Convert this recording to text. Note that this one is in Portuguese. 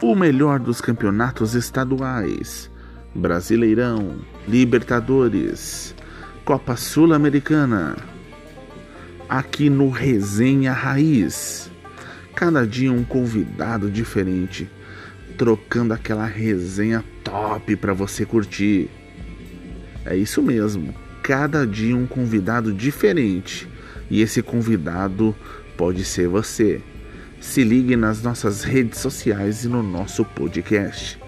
o melhor dos campeonatos estaduais, Brasileirão, Libertadores, Copa Sul-Americana. Aqui no Resenha Raiz. Cada dia um convidado diferente, trocando aquela resenha top para você curtir. É isso mesmo, cada dia um convidado diferente. E esse convidado pode ser você. Se ligue nas nossas redes sociais e no nosso podcast.